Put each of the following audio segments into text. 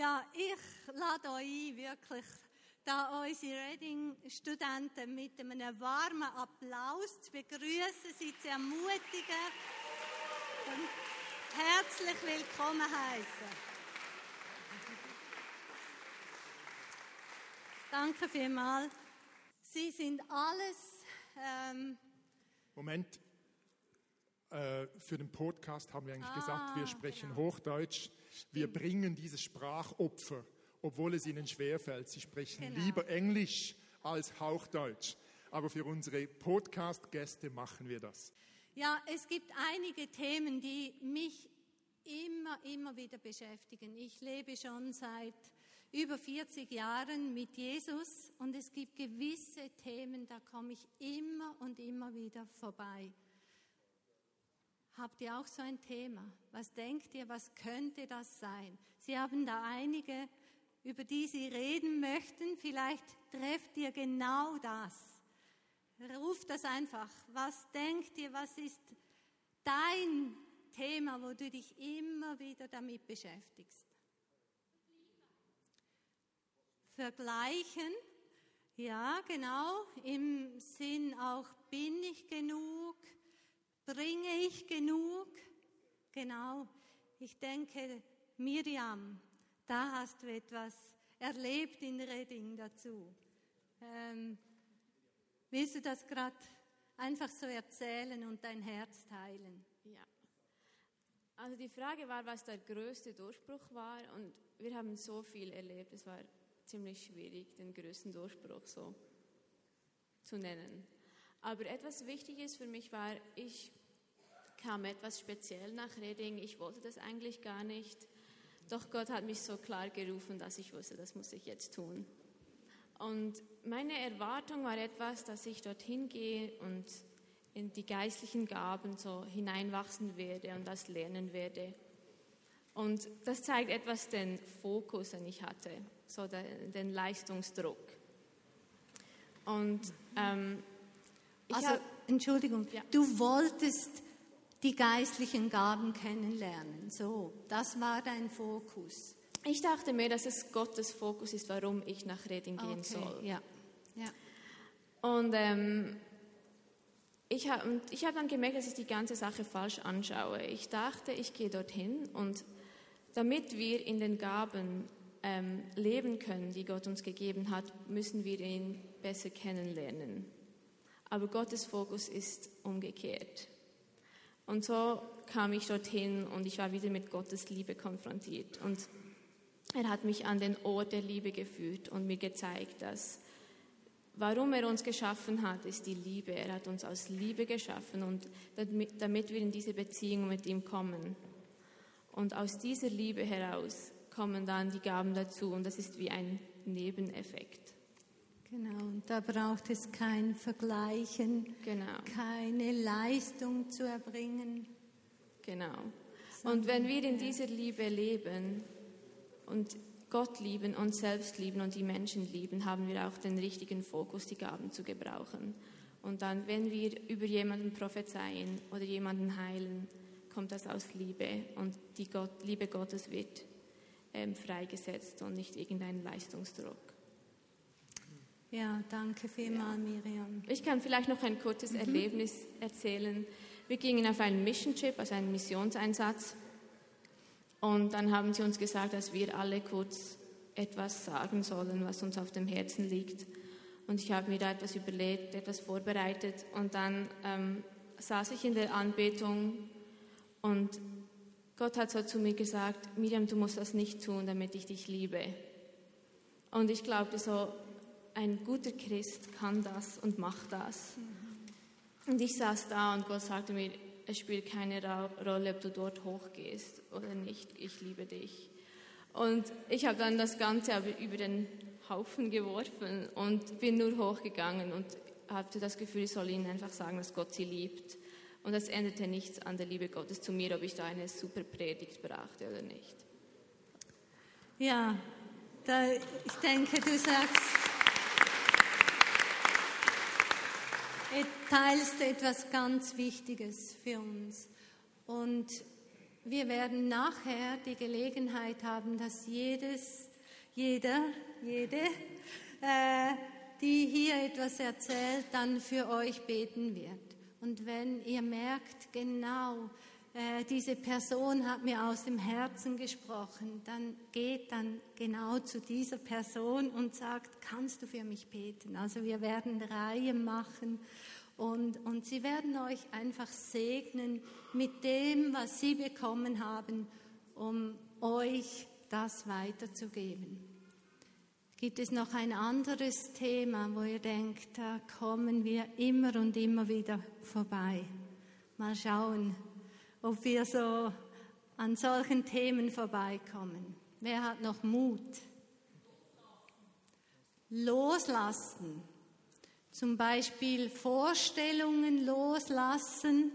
Ja, ich lade euch ein, wirklich, da unsere Reading-Studenten mit einem warmen Applaus zu begrüßen, sie zu ermutigen und herzlich willkommen heißen. Danke vielmals. Sie sind alles. Ähm, Moment. Äh, für den Podcast haben wir eigentlich Ah, gesagt, wir sprechen genau. Hochdeutsch. Wir bringen dieses Sprachopfer, obwohl es ihnen schwerfällt. Sie sprechen Genau. lieber Englisch als Hochdeutsch. Aber für unsere Podcast-Gäste machen wir das. Ja, es gibt einige Themen, die mich immer, immer wieder beschäftigen. Ich lebe schon seit über 40 Jahren mit Jesus und es gibt gewisse Themen, da komme ich immer und immer wieder vorbei. Habt ihr auch so ein Thema? Was denkt ihr, was könnte das sein? Sie haben da einige, über die Sie reden möchten. Vielleicht trefft ihr genau das. Ruf das einfach. Was denkt ihr, was ist dein Thema, wo du dich immer wieder damit beschäftigst? Vergleichen, ja, genau, im Sinn auch, bin ich genug, bringe ich genug? Genau, ich denke, Miriam, da hast du etwas erlebt in Redding dazu. Ähm, Willst du das gerade einfach so erzählen und dein Herz teilen? Ja. Also die Frage war, was der größte Durchbruch war und wir haben so viel erlebt. Es war ziemlich schwierig, den größten Durchbruch so zu nennen. Aber etwas Wichtiges für mich war, ich kam etwas speziell nach Reding. Ich wollte das eigentlich gar nicht. Doch Gott hat mich so klar gerufen, dass ich wusste, das muss ich jetzt tun. Und meine Erwartung war etwas, dass ich dorthin gehe und in die geistlichen Gaben so hineinwachsen werde und das lernen werde. Und das zeigt etwas den Fokus, den ich hatte, so den, den Leistungsdruck. Und ähm, Also, hab, Entschuldigung, Ja. du wolltest die geistlichen Gaben kennenlernen. So, das war dein Fokus. ich dachte mir, dass es Gottes Fokus ist, warum ich nach Reding gehen soll. ja. ja. Und ähm, ich habe hab dann gemerkt, dass ich die ganze Sache falsch anschaue. Ich dachte, ich gehe dorthin und damit wir in den Gaben ähm, leben können, die Gott uns gegeben hat, müssen wir ihn besser kennenlernen. Aber Gottes Fokus ist umgekehrt. Und so kam ich dorthin und ich war wieder mit Gottes Liebe konfrontiert. Und er hat mich an den Ort der Liebe geführt und mir gezeigt, dass Warum er uns geschaffen hat, ist die Liebe. Er hat uns aus Liebe geschaffen und damit, damit wir in diese Beziehung mit ihm kommen. Und aus dieser Liebe heraus kommen dann die Gaben dazu und das ist wie ein Nebeneffekt. Genau, und da braucht es kein Vergleichen, Genau, keine Leistung zu erbringen. genau. Und wenn wir in dieser Liebe leben und Gott lieben, uns selbst lieben und die Menschen lieben, haben wir auch den richtigen Fokus, die Gaben zu gebrauchen. Und dann, wenn wir über jemanden prophezeien oder jemanden heilen, kommt das aus Liebe und die Gott, Liebe Gottes wird ähm, freigesetzt und nicht irgendein Leistungsdruck. Ja, danke vielmals, Miriam. Ich kann vielleicht noch ein kurzes Erlebnis erzählen. Wir gingen auf einen Mission Trip, also einen Missionseinsatz. Und dann haben sie uns gesagt, dass wir alle kurz etwas sagen sollen, was uns auf dem Herzen liegt. Und ich habe mir da etwas überlegt, etwas vorbereitet. Und dann ähm, saß ich in der Anbetung und Gott hat so zu mir gesagt, Miriam, du musst das nicht tun, damit ich dich liebe. Und ich glaubte so, ein guter Christ kann das und macht das. Und ich saß da und Gott sagte mir, es spielt keine Rolle, ob du dort hochgehst oder nicht, ich liebe dich. Und ich habe dann das Ganze über den Haufen geworfen und bin nur hochgegangen und hatte das Gefühl, ich soll ihnen einfach sagen, dass Gott sie liebt. Und das änderte nichts an der Liebe Gottes zu mir, ob ich da eine super Predigt brachte oder nicht. Ja, da, ich denke, du sagst, du teilst etwas ganz Wichtiges für uns. Und Wir werden nachher die Gelegenheit haben, dass jedes, jeder, jede, äh, die hier etwas erzählt, dann für euch beten wird. Und wenn ihr merkt, genau, äh, diese Person hat mir aus dem Herzen gesprochen, dann geht dann genau zu dieser Person und sagt, kannst du für mich beten? Also wir werden Reihen machen und, und sie werden euch einfach segnen mit dem, was sie bekommen haben, um euch das weiterzugeben. Gibt es noch ein anderes Thema, wo ihr denkt, da kommen wir immer und immer wieder vorbei? Mal schauen ob wir so an solchen Themen vorbeikommen. Wer hat noch Mut? Loslassen. Zum Beispiel Vorstellungen loslassen.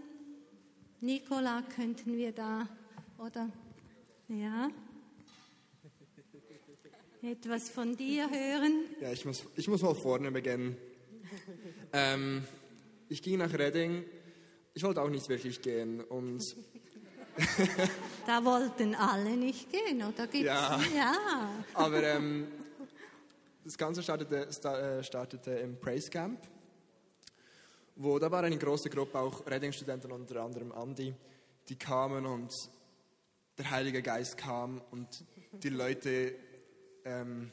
Nicola, könnten wir da, oder? Ja? Etwas von dir hören? Ja, ich muss, ich muss mal vorne beginnen. Ähm, ich ging nach Redding ich wollte auch nicht wirklich gehen und da wollten alle nicht gehen, oder gibt's? Ja. ja. Aber ähm, das Ganze startete, äh, startete im Praise Camp, wo da war eine große Gruppe, auch Redding-Studenten, unter anderem Andy, die kamen und der Heilige Geist kam und die Leute, ähm,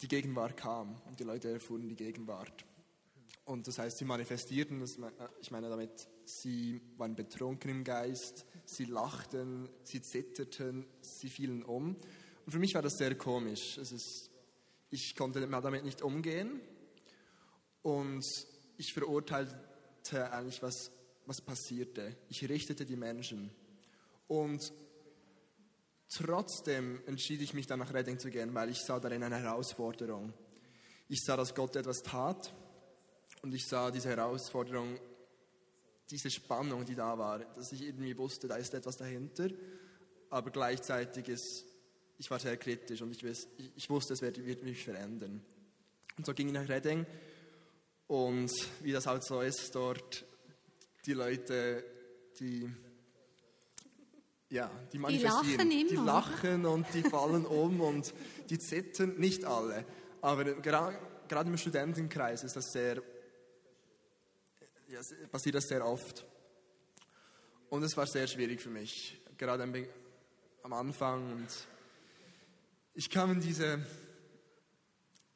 die Gegenwart kam und die Leute erfuhren die Gegenwart. Und das heißt, sie manifestierten, äh, ich meine damit, sie waren betrunken im Geist, sie lachten, sie zitterten, sie fielen um. Und für mich war das sehr komisch. Ist, ich konnte damit nicht umgehen und ich verurteilte eigentlich, was, was passierte. Ich richtete die Menschen. Und trotzdem entschied ich mich dann nach Redding zu gehen, weil ich sah darin eine Herausforderung. Ich sah, dass Gott etwas tat und ich sah diese Herausforderung, diese Spannung, die da war, dass ich irgendwie wusste, da ist etwas dahinter, aber gleichzeitig ist, ich war sehr kritisch und ich, weiß, ich wusste, es wird, wird mich verändern. Und so ging ich nach Redding und wie das halt so ist dort, die Leute, die ja, die manifestieren, die lachen, die lachen und die fallen um und die zittern, nicht alle, aber gerade, gerade im Studentenkreis ist das sehr ja, passiert das sehr oft. Und es war sehr schwierig für mich, gerade am Anfang. Und ich kam in diese,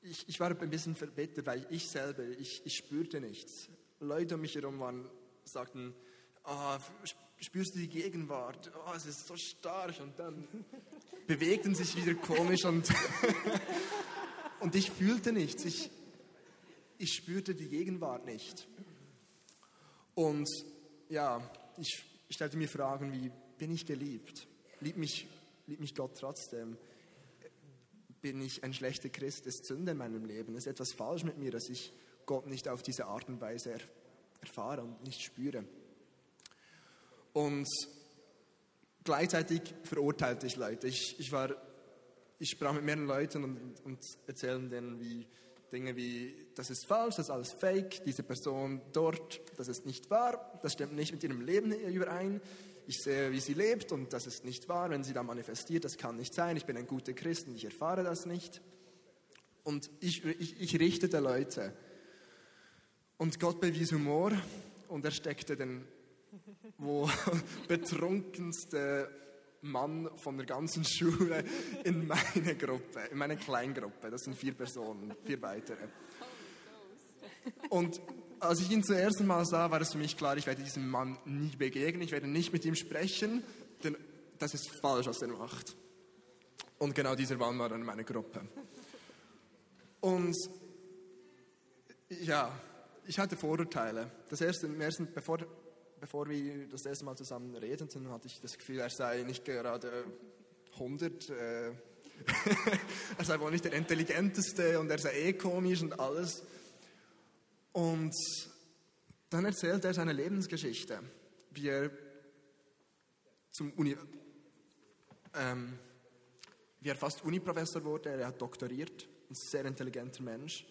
ich, ich war ein bisschen verbittert, weil ich selber, ich, ich spürte nichts. Leute um mich herum waren, sagten, oh, spürst du die Gegenwart? Oh, es ist so stark. Und dann bewegten sich wieder komisch und, und ich fühlte nichts. Ich, ich spürte die Gegenwart nicht. Und ja, ich, stellte mir Fragen wie, bin ich geliebt? Liebt mich, liebt mich Gott trotzdem? Bin ich ein schlechter Christ? Ist Sünde in meinem Leben? Ist etwas falsch mit mir, dass ich Gott nicht auf diese Art und Weise er, erfahre und nicht spüre? Und gleichzeitig verurteilte ich Leute. Ich, ich, war, ich sprach mit mehreren Leuten und, und erzählen denen, wie Dinge wie, das ist falsch, das ist alles fake, diese Person dort, das ist nicht wahr, das stimmt nicht mit ihrem Leben überein. Ich sehe, wie sie lebt und das ist nicht wahr, wenn sie da manifestiert, das kann nicht sein, ich bin ein guter Christ und ich erfahre das nicht. Und ich, ich, ich richtete Leute. Und Gott bewies Humor und er steckte den wo betrunkenste Mann von der ganzen Schule in meine Gruppe, in meine Kleingruppe. Das sind vier Personen, vier weitere. Und als ich ihn zum ersten Mal sah, war es für mich klar, ich werde diesem Mann nie begegnen, ich werde nicht mit ihm sprechen, denn das ist falsch, was er macht. Und genau dieser Mann war dann in meiner Gruppe. Und ja, ich hatte Vorurteile. Das erste, ersten, bevor bevor wir das erste Mal zusammen redeten, hatte ich das Gefühl, er sei nicht gerade 100. Äh, er sei wohl nicht der intelligenteste und er sei eh komisch und alles. Und dann erzählt er seine Lebensgeschichte, wie er zum Uni, ähm, wie er fast Uniprofessor wurde. Er hat doktoriert, ein sehr intelligenter Mensch.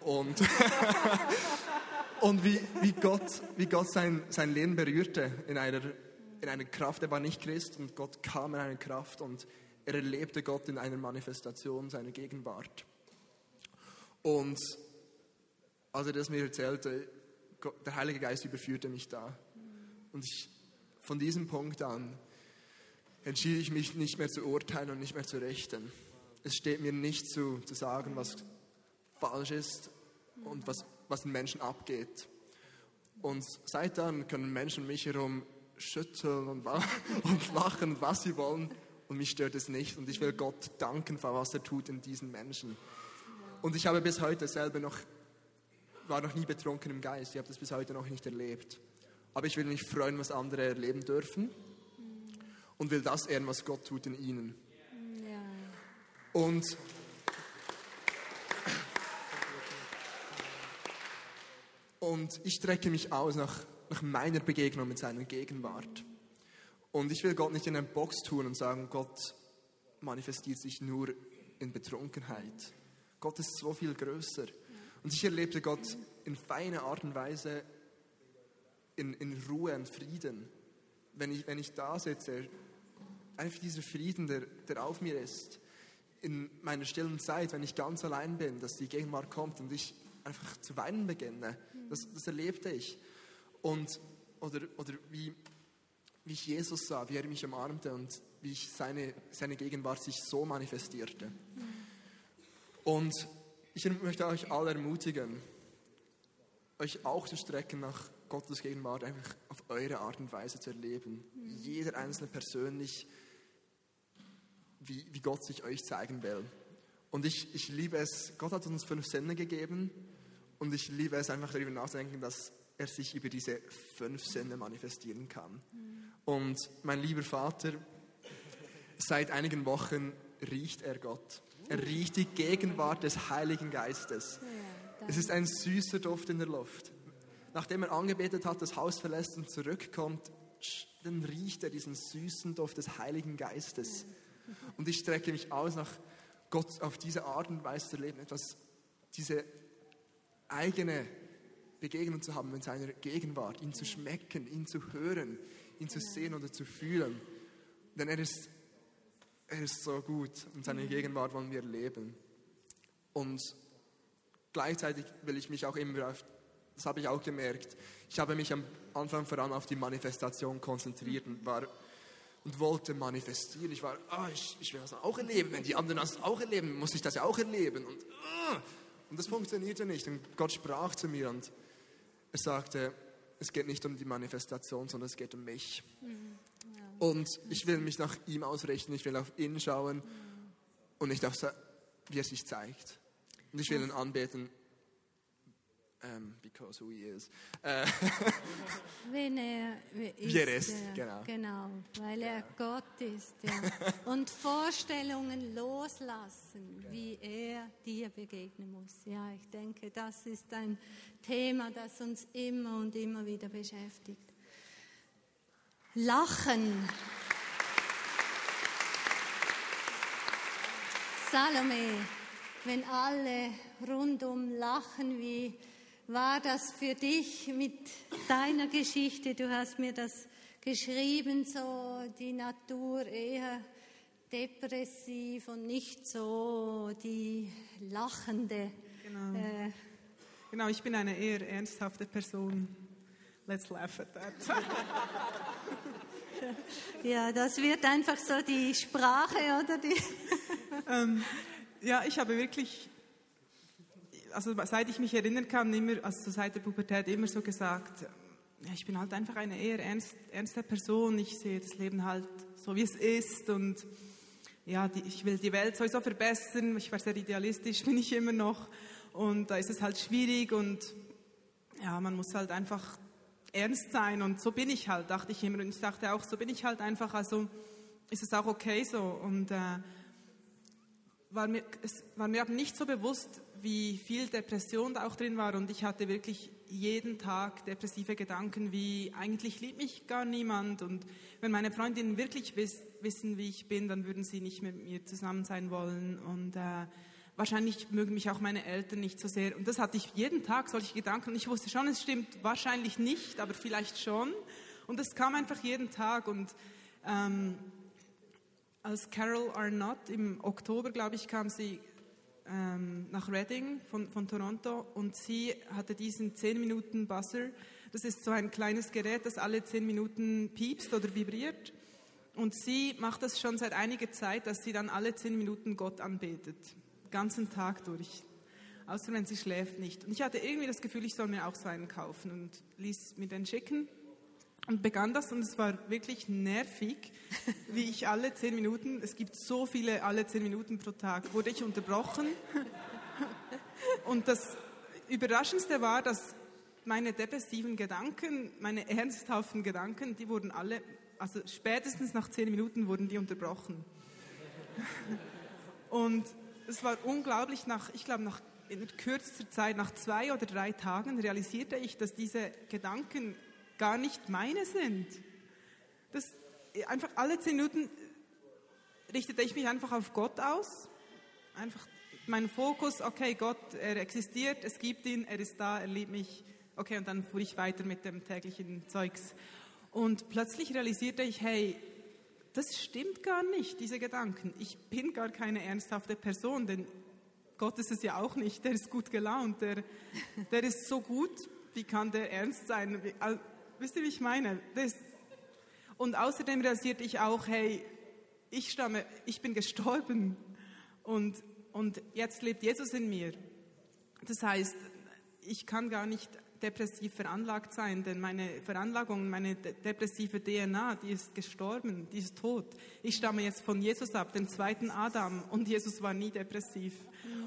Und Und wie, wie Gott, wie Gott sein, sein Leben berührte in einer in einer Kraft, er war nicht Christ und Gott kam in eine Kraft und er erlebte Gott in einer Manifestation seiner Gegenwart. Und als er das mir erzählte, der Heilige Geist überführte mich da. Und ich, von diesem Punkt an entschied ich mich nicht mehr zu urteilen und nicht mehr zu richten. Es steht mir nicht zu, zu sagen, was falsch ist und was, was den Menschen abgeht. Und seit dann können Menschen mich herum schütteln und, und lachen, was sie wollen. Und mich stört es nicht. Und ich will Gott danken für was er tut in diesen Menschen. Und ich habe bis heute selber noch, war noch nie betrunken im Geist. Ich habe das bis heute noch nicht erlebt. Aber ich will mich freuen, was andere erleben dürfen. Und will das ehren, was Gott tut in ihnen. Ja. Und Und ich strecke mich aus nach, nach meiner Begegnung mit seiner Gegenwart. Und ich will Gott nicht in eine Box tun und sagen, Gott manifestiert sich nur in Betrunkenheit. Gott ist so viel größer. Und ich erlebte Gott in feiner Art und Weise in, in Ruhe und Frieden. Wenn ich, wenn ich da sitze, einfach dieser Frieden, der, der auf mir ist, in meiner stillen Zeit, wenn ich ganz allein bin, dass die Gegenwart kommt und ich einfach zu weinen beginne. Das, das erlebte ich. Und, oder, oder wie, wie ich Jesus sah, wie er mich umarmte und wie ich seine, seine Gegenwart sich so manifestierte. Und ich möchte euch alle ermutigen, euch auch zu strecken nach Gottes Gegenwart, einfach auf eure Art und Weise zu erleben. Jeder Einzelne persönlich, wie, wie Gott sich euch zeigen will. Und ich, ich liebe es, Gott hat uns fünf Sinne gegeben und ich liebe es einfach darüber nachzudenken, dass er sich über diese fünf Sinne manifestieren kann. Und mein lieber Vater, seit einigen Wochen riecht er Gott. Er riecht die Gegenwart des Heiligen Geistes. Es ist ein süßer Duft in der Luft. Nachdem er angebetet hat, das Haus verlässt und zurückkommt, dann riecht er diesen süßen Duft des Heiligen Geistes. Und ich strecke mich aus, nach Gott auf diese Art und Weise zu leben, etwas, diese eigene Begegnung zu haben mit seiner Gegenwart, ihn zu schmecken, ihn zu hören, ihn zu sehen oder zu fühlen. Denn er ist, er ist so gut und seine Gegenwart wollen wir erleben. Und gleichzeitig will ich mich auch immer auf, das habe ich auch gemerkt, ich habe mich am Anfang vor allem auf die Manifestation konzentriert und war und wollte manifestieren. Ich war, ah, ich, ich will das auch erleben. Wenn die anderen das auch erleben, muss ich das ja auch erleben. Und, ah, und das funktionierte nicht. Und Gott sprach zu mir und er sagte, es geht nicht um die Manifestation, sondern es geht um mich. Und ich will mich nach ihm ausrichten, ich will auf ihn schauen und nicht auf, wie er sich zeigt. Und ich will ihn anbeten, ähm, because who he is. Äh, Wenn er ist, Wie er ist, ja, genau. genau, weil er Gott ist, ja. Und Vorstellungen loslassen, wie er dir begegnen muss. Ja, ich denke, das ist ein Thema, das uns immer und immer wieder beschäftigt. Lachen. Salome, wenn alle rundum lachen, wie war das für dich mit deiner Geschichte? Du hast mir das geschrieben, so die Natur eher depressiv und nicht so die lachende. Genau. Äh, Genau, ich bin eine eher ernsthafte Person. Let's laugh at that. ja, das wird einfach so die Sprache oder die. ähm, ja, ich habe wirklich, also seit ich mich erinnern kann, immer, also seit der Pubertät immer so gesagt, ich bin halt einfach eine eher ernst, ernste Person. Ich sehe das Leben halt so, wie es ist und ja, die, ich will die Welt sowieso verbessern. Ich war sehr idealistisch, bin ich immer noch. Und da ist es halt schwierig und ja, man muss halt einfach ernst sein und so bin ich halt, dachte ich immer. Und ich dachte auch, so bin ich halt einfach, also ist es auch okay so. Und äh, war mir, es war mir aber nicht so bewusst, wie viel Depression da auch drin war. Und ich hatte wirklich jeden Tag depressive Gedanken, wie eigentlich liebt mich gar niemand. Und wenn meine Freundinnen wirklich wiss, wissen, wie ich bin, dann würden sie nicht mit mir zusammen sein wollen. Und äh, wahrscheinlich mögen mich auch meine Eltern nicht so sehr. Und das hatte ich jeden Tag, solche Gedanken. Und ich wusste schon, es stimmt wahrscheinlich nicht, aber vielleicht schon. Und es kam einfach jeden Tag. Und ähm, als Carol Arnott im Oktober, glaube ich, kam sie ähm, nach Reading von, von Toronto und sie hatte diesen 10 Minuten Buzzer. Das ist so ein kleines Gerät, das alle 10 Minuten piepst oder vibriert. Und sie macht das schon seit einiger Zeit, dass sie dann alle 10 Minuten Gott anbetet. Ganzen Tag durch. Außer wenn sie schläft nicht. Und ich hatte irgendwie das Gefühl, ich soll mir auch so einen kaufen und ließ mir den schicken und begann das und es war wirklich nervig, wie ich alle zehn Minuten, es gibt so viele alle zehn Minuten pro Tag, wurde ich unterbrochen. Und das Überraschendste war, dass meine depressiven Gedanken, meine ernsthaften Gedanken, die wurden alle, also spätestens nach zehn Minuten wurden die unterbrochen. Und es war unglaublich, nach, ich glaube, nach in kürzester Zeit, nach zwei oder drei Tagen, realisierte ich, dass diese Gedanken gar nicht meine sind. Das, einfach alle zehn Minuten richtete ich mich einfach auf Gott aus. Einfach mein Fokus, okay, Gott, er existiert, es gibt ihn, er ist da, er liebt mich. Okay, und dann fuhr ich weiter mit dem täglichen Zeugs. Und plötzlich realisierte ich, hey, das stimmt gar nicht, diese Gedanken. Ich bin gar keine ernsthafte Person, denn Gott ist es ja auch nicht. Der ist gut gelaunt, der, der ist so gut. Wie kann der ernst sein? Wisst ihr, wie ich meine? Das, und außerdem realisierte ich auch, hey, ich stamme, ich bin gestorben und, und jetzt lebt Jesus in mir. Das heißt, ich kann gar nicht depressiv veranlagt sein, denn meine Veranlagung, meine depressive DNA, die ist gestorben, die ist tot. Ich stamme jetzt von Jesus ab, dem zweiten Adam, und Jesus war nie depressiv.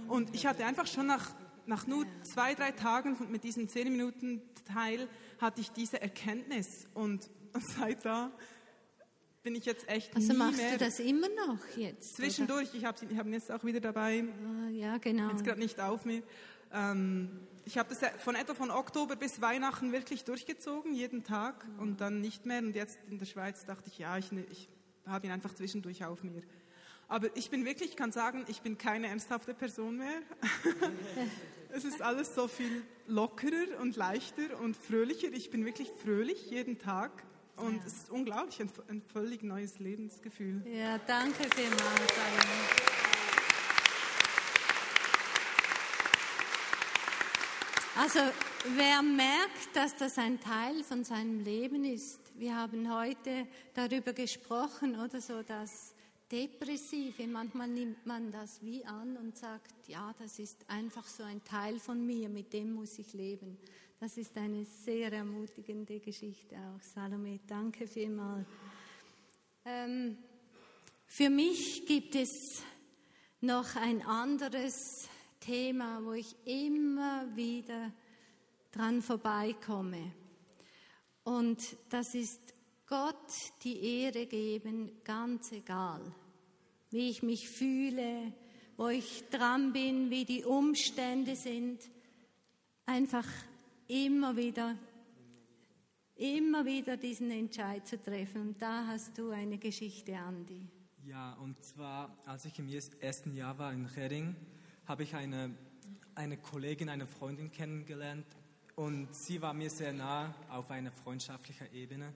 Und ich hatte einfach schon nach, nach nur zwei, drei Tagen mit diesem zehn Minuten Teil hatte ich diese Erkenntnis und seit da bin ich jetzt echt also nie machst mehr. du das immer noch jetzt? Zwischendurch, oder? ich habe ich hab ihn jetzt auch wieder dabei. Ah, ja, genau. Jetzt gerade nicht auf mir. Ähm, ich habe das von etwa von Oktober bis Weihnachten wirklich durchgezogen, jeden Tag und dann nicht mehr. Und jetzt in der Schweiz dachte ich, ja, ich, ich habe ihn einfach zwischendurch auf mir. Aber ich bin wirklich, ich kann sagen, ich bin keine ernsthafte Person mehr. es ist alles so viel lockerer und leichter und fröhlicher. Ich bin wirklich fröhlich jeden Tag. Und ja. es ist unglaublich, ein, ein, völlig neues Lebensgefühl. Ja, danke vielmals. Also wer merkt, dass das ein Teil von seinem Leben ist, wir haben heute darüber gesprochen, oder so, dass Depressive, manchmal nimmt man das wie an und sagt, ja, das ist einfach so ein Teil von mir, mit dem muss ich leben. Das ist eine sehr ermutigende Geschichte auch. Salome, danke vielmals. Ähm, für mich gibt es noch ein anderes Thema, wo ich immer wieder dran vorbeikomme. Und das ist Gott die Ehre geben, ganz egal, wie ich mich fühle, wo ich dran bin, wie die Umstände sind. Einfach immer wieder, immer wieder diesen Entscheid zu treffen. Und da hast du eine Geschichte, Andi. Ja, und zwar, als ich im ersten Jahr war in Redding, habe ich eine, eine Kollegin, eine Freundin kennengelernt und sie war mir sehr nah auf einer freundschaftlichen Ebene.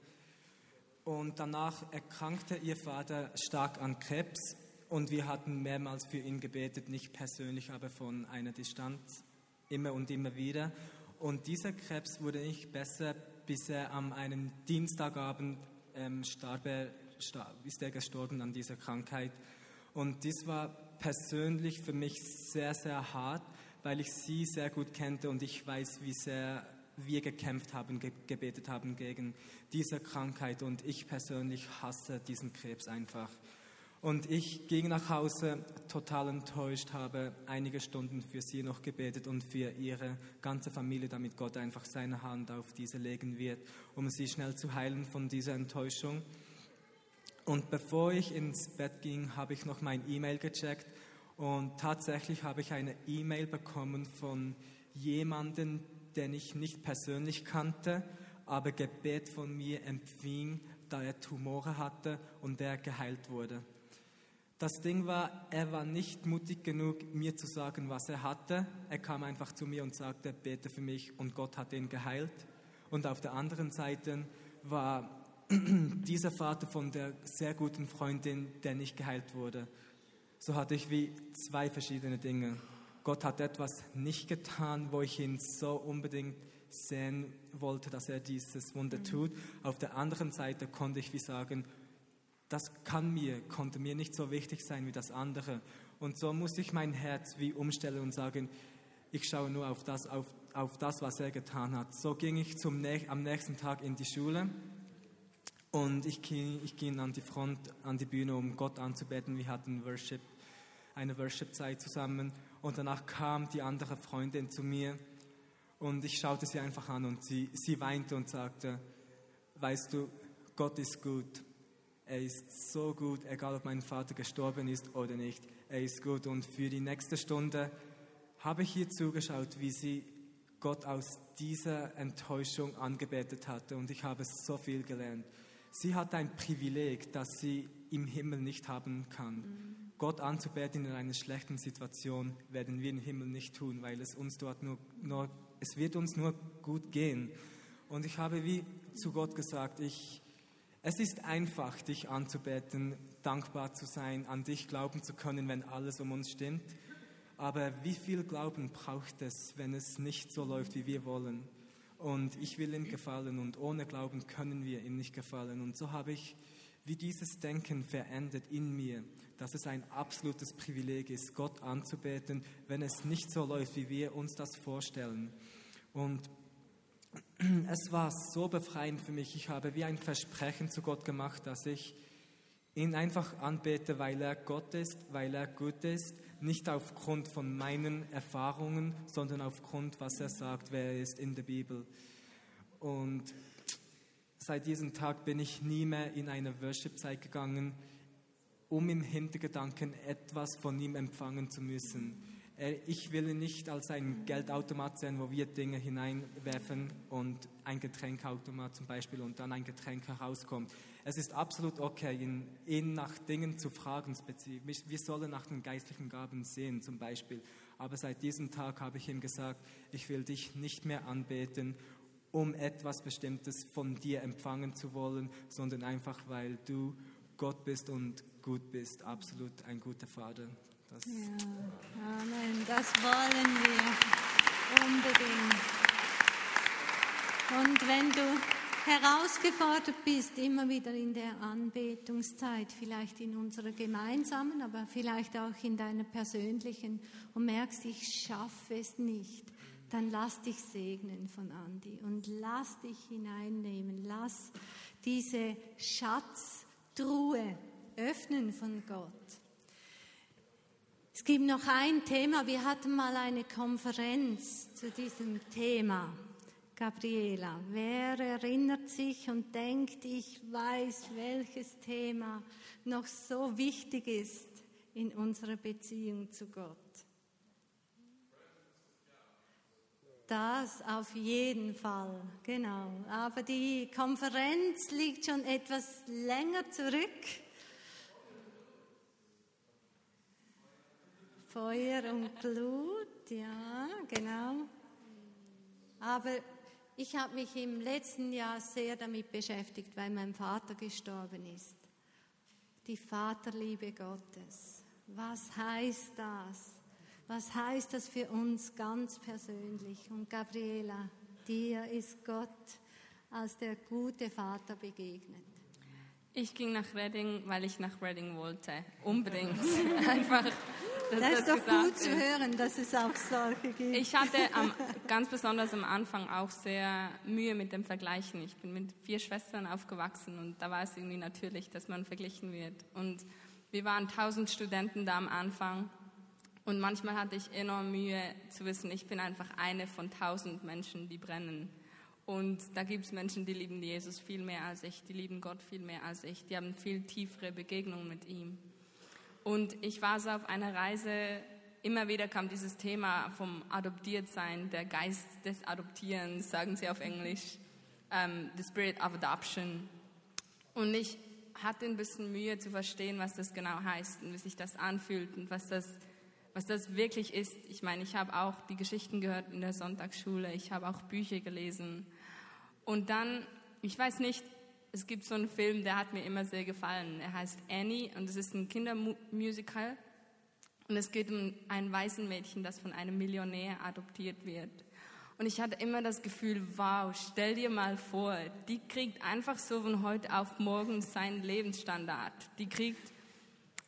Und danach erkrankte ihr Vater stark an Krebs und wir hatten mehrmals für ihn gebetet, nicht persönlich, aber von einer Distanz, immer und immer wieder. Und dieser Krebs wurde nicht besser, bis er am einen Dienstagabend ähm, starb er, starb, ist er gestorben an dieser Krankheit. Und dies war persönlich für mich sehr, sehr hart, weil ich sie sehr gut kannte und ich weiß, wie sehr wir gekämpft haben, ge gebetet haben gegen diese Krankheit und ich persönlich hasse diesen Krebs einfach. Und ich ging nach Hause total enttäuscht, habe einige Stunden für sie noch gebetet und für ihre ganze Familie, damit Gott einfach seine Hand auf diese legen wird, um sie schnell zu heilen von dieser Enttäuschung. Und bevor ich ins Bett ging, habe ich noch mein E-Mail gecheckt und tatsächlich habe ich eine E-Mail bekommen von jemandem, den ich nicht persönlich kannte, aber Gebet von mir empfing, da er Tumore hatte und der geheilt wurde. Das Ding war, er war nicht mutig genug, mir zu sagen, was er hatte. Er kam einfach zu mir und sagte, bete für mich und Gott hat ihn geheilt. Und auf der anderen Seite war dieser Vater von der sehr guten Freundin, der nicht geheilt wurde. So hatte ich wie zwei verschiedene Dinge. Gott hat etwas nicht getan, wo ich ihn so unbedingt sehen wollte, dass er dieses Wunder tut. Auf der anderen Seite konnte ich wie sagen, das kann mir, konnte mir nicht so wichtig sein wie das andere. Und so musste ich mein Herz wie umstellen und sagen, ich schaue nur auf das, auf, auf das was er getan hat. So ging ich zum, am nächsten Tag in die Schule und ich ging, ich ging an die Front, an die Bühne, um Gott anzubeten. Wir hatten Worship, eine Worship-Zeit zusammen und danach kam die andere Freundin zu mir und ich schaute sie einfach an und sie, sie weinte und sagte, weißt du, Gott ist gut. Er ist so gut, egal ob mein Vater gestorben ist oder nicht. Er ist gut. Und für die nächste Stunde habe ich ihr zugeschaut, wie sie Gott aus dieser Enttäuschung angebetet hatte. Und ich habe so viel gelernt. Sie hat ein Privileg, das sie im Himmel nicht haben kann. Mhm. Gott anzubeten in einer schlechten Situation werden wir im Himmel nicht tun, weil es uns dort nur, nur es wird uns nur gut gehen. Und ich habe wie zu Gott gesagt, ich, es ist einfach, dich anzubeten, dankbar zu sein, an dich glauben zu können, wenn alles um uns stimmt. Aber wie viel Glauben braucht es, wenn es nicht so läuft, wie wir wollen? Und ich will ihm gefallen und ohne Glauben können wir ihm nicht gefallen. Und so habe ich wie dieses Denken verändert in mir, dass es ein absolutes Privileg ist, Gott anzubeten, wenn es nicht so läuft, wie wir uns das vorstellen. Und es war so befreiend für mich. Ich habe wie ein Versprechen zu Gott gemacht, dass ich ihn einfach anbete, weil er Gott ist, weil er gut ist, nicht aufgrund von meinen Erfahrungen, sondern aufgrund, was er sagt, wer er ist in der Bibel. Und seit diesem Tag bin ich nie mehr in eine Worship-Zeit gegangen, um im Hintergedanken etwas von ihm empfangen zu müssen. Ich will nicht als ein Geldautomat sehen, wo wir Dinge hineinwerfen und ein Getränkautomat zum Beispiel und dann ein Getränk herauskommt. Es ist absolut okay, ihn, ihn nach Dingen zu fragen. Wir sollen nach den geistlichen Gaben sehen zum Beispiel. Aber seit diesem Tag habe ich ihm gesagt, ich will dich nicht mehr anbeten, um etwas Bestimmtes von dir empfangen zu wollen, sondern einfach, weil du Gott bist und gut bist. Absolut ein guter Vater. Das ja, Amen. Das wollen wir unbedingt. Und wenn du herausgefordert bist, immer wieder in der Anbetungszeit, vielleicht in unserer gemeinsamen, aber vielleicht auch in deiner persönlichen und merkst, ich schaffe es nicht, dann lass dich segnen von Andi und lass dich hineinnehmen, lass diese Schatztruhe öffnen von Gott. Es gibt noch ein Thema. Wir hatten mal eine Konferenz zu diesem Thema. Gabriela, wer erinnert sich und denkt, ich weiß, welches Thema noch so wichtig ist in unserer Beziehung zu Gott? Das auf jeden Fall, genau. Aber die Konferenz liegt schon etwas länger zurück. Feuer und Blut, ja, genau. Aber ich habe mich im letzten Jahr sehr damit beschäftigt, weil mein Vater gestorben ist. Die Vaterliebe Gottes. Was heißt das? Was heißt das für uns ganz persönlich? Und Gabriela, dir ist Gott als der gute Vater begegnet. Ich ging nach Reading, weil ich nach Reading wollte. Unbedingt. Einfach das, das ist doch gut ist. zu hören, dass es auch solche gibt. Ich hatte am, ganz besonders am Anfang auch sehr Mühe mit dem Vergleichen. Ich bin mit vier Schwestern aufgewachsen und da war es irgendwie natürlich, dass man verglichen wird. Und wir waren tausend Studenten da am Anfang und manchmal hatte ich enorm Mühe zu wissen, ich bin einfach eine von tausend Menschen, die brennen. Und da gibt es Menschen, die lieben Jesus viel mehr als ich, die lieben Gott viel mehr als ich, die haben viel tiefere Begegnungen mit ihm. Und ich war so auf einer Reise, immer wieder kam dieses Thema vom Adoptiertsein, der Geist des Adoptierens, sagen sie auf Englisch, um, ähm, the Spirit of Adoption. Und ich hatte ein bisschen Mühe zu verstehen, was das genau heißt und wie sich das anfühlt und was das, was das wirklich ist. Ich meine, ich habe auch die Geschichten gehört in der Sonntagsschule, ich habe auch Bücher gelesen. Und dann, ich weiß nicht, es gibt so einen Film, der hat mir immer sehr gefallen. Er heißt Annie und es ist ein Kindermusical. Und es geht um ein weißen Mädchen, das von einem Millionär adoptiert wird. Und ich hatte immer das Gefühl, wow, stell dir mal vor, die kriegt einfach so von heute auf morgen seinen Lebensstandard. Die kriegt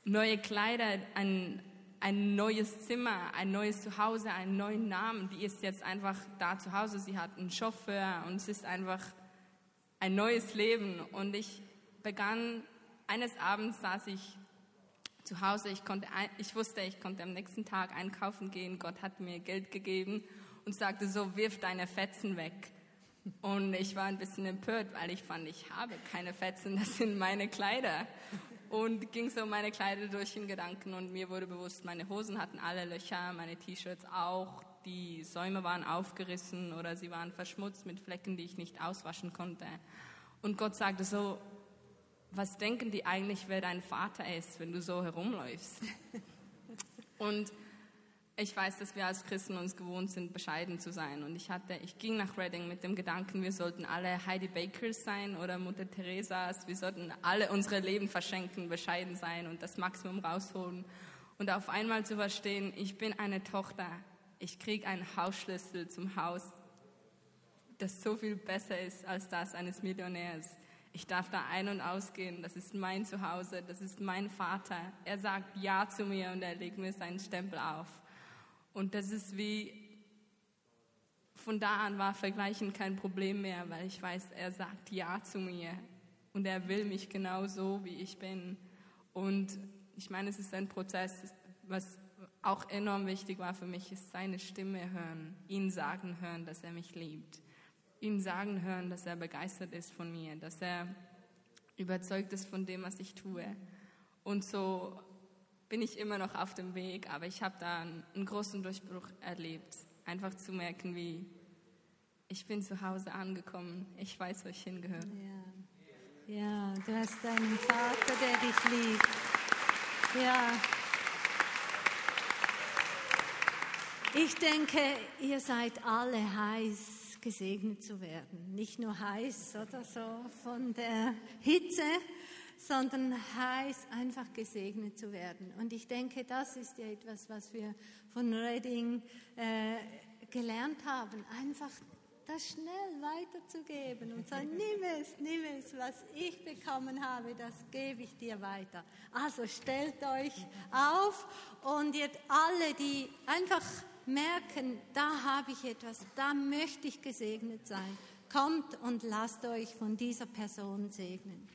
neue Kleider, ein, ein neues Zimmer, ein neues Zuhause, einen neuen Namen. Die ist jetzt einfach da zu Hause. Sie hat einen Chauffeur und es ist einfach ein neues Leben. Und ich begann, eines Abends saß ich zu Hause. Ich, konnte, ich wusste, ich konnte am nächsten Tag einkaufen gehen. Gott hat mir Geld gegeben und sagte so, wirf deine Fetzen weg. Und ich war ein bisschen empört, weil ich fand, ich habe keine Fetzen, das sind meine Kleider und ging so meine Kleider durch den Gedanken und mir wurde bewusst, meine Hosen hatten alle Löcher, meine T-Shirts auch, die Säume waren aufgerissen oder sie waren verschmutzt mit Flecken, die ich nicht auswaschen konnte. Und Gott sagte so, was denken die eigentlich, wer dein Vater ist, wenn du so herumläufst? und ich weiß, dass wir als Christen uns gewohnt sind, bescheiden zu sein. Und ich hatte, ich ging nach Reading mit dem Gedanken, wir sollten alle Heidi Bakers sein oder Mutter Teresas. Wir sollten alle unsere Leben verschenken, bescheiden sein und das Maximum rausholen. Und auf einmal zu verstehen, ich bin eine Tochter. Ich kriege einen Hausschlüssel zum Haus, das so viel besser ist als das eines Millionärs. Ich darf da ein- und ausgehen. Das ist mein Zuhause. Das ist mein Vater. Er sagt Ja zu mir und er legt mir seinen Stempel auf. Und das ist wie, von da an war Vergleichen kein Problem mehr, weil ich weiß, er sagt Ja zu mir und er will mich genau so, wie ich bin. Und ich meine, es ist ein Prozess, was auch enorm wichtig war für mich, ist seine Stimme hören, ihn sagen hören, dass er mich liebt, ihn sagen hören, dass er begeistert ist von mir, dass er überzeugt ist von dem, was ich tue. Und so bin ich immer noch auf dem Weg, aber ich habe da einen, großen Durchbruch erlebt. Einfach zu merken, wie ich bin zu Hause angekommen. Ich weiß, wo ich hingehöre. Ja. ja, du hast einen Vater, der dich liebt. Ja. Ich denke, ihr seid alle heiß, gesegnet zu werden. Nicht nur heiß oder so von der Hitze, sondern heißt einfach gesegnet zu werden. Und ich denke, das ist ja etwas, was wir von Reading äh, gelernt haben, einfach das schnell weiterzugeben und sagen, nimm es, nimm es, was ich bekommen habe, das gebe ich dir weiter. Also stellt euch auf und ihr alle, die einfach merken, da habe ich etwas, da möchte ich gesegnet sein, kommt und lasst euch von dieser Person segnen.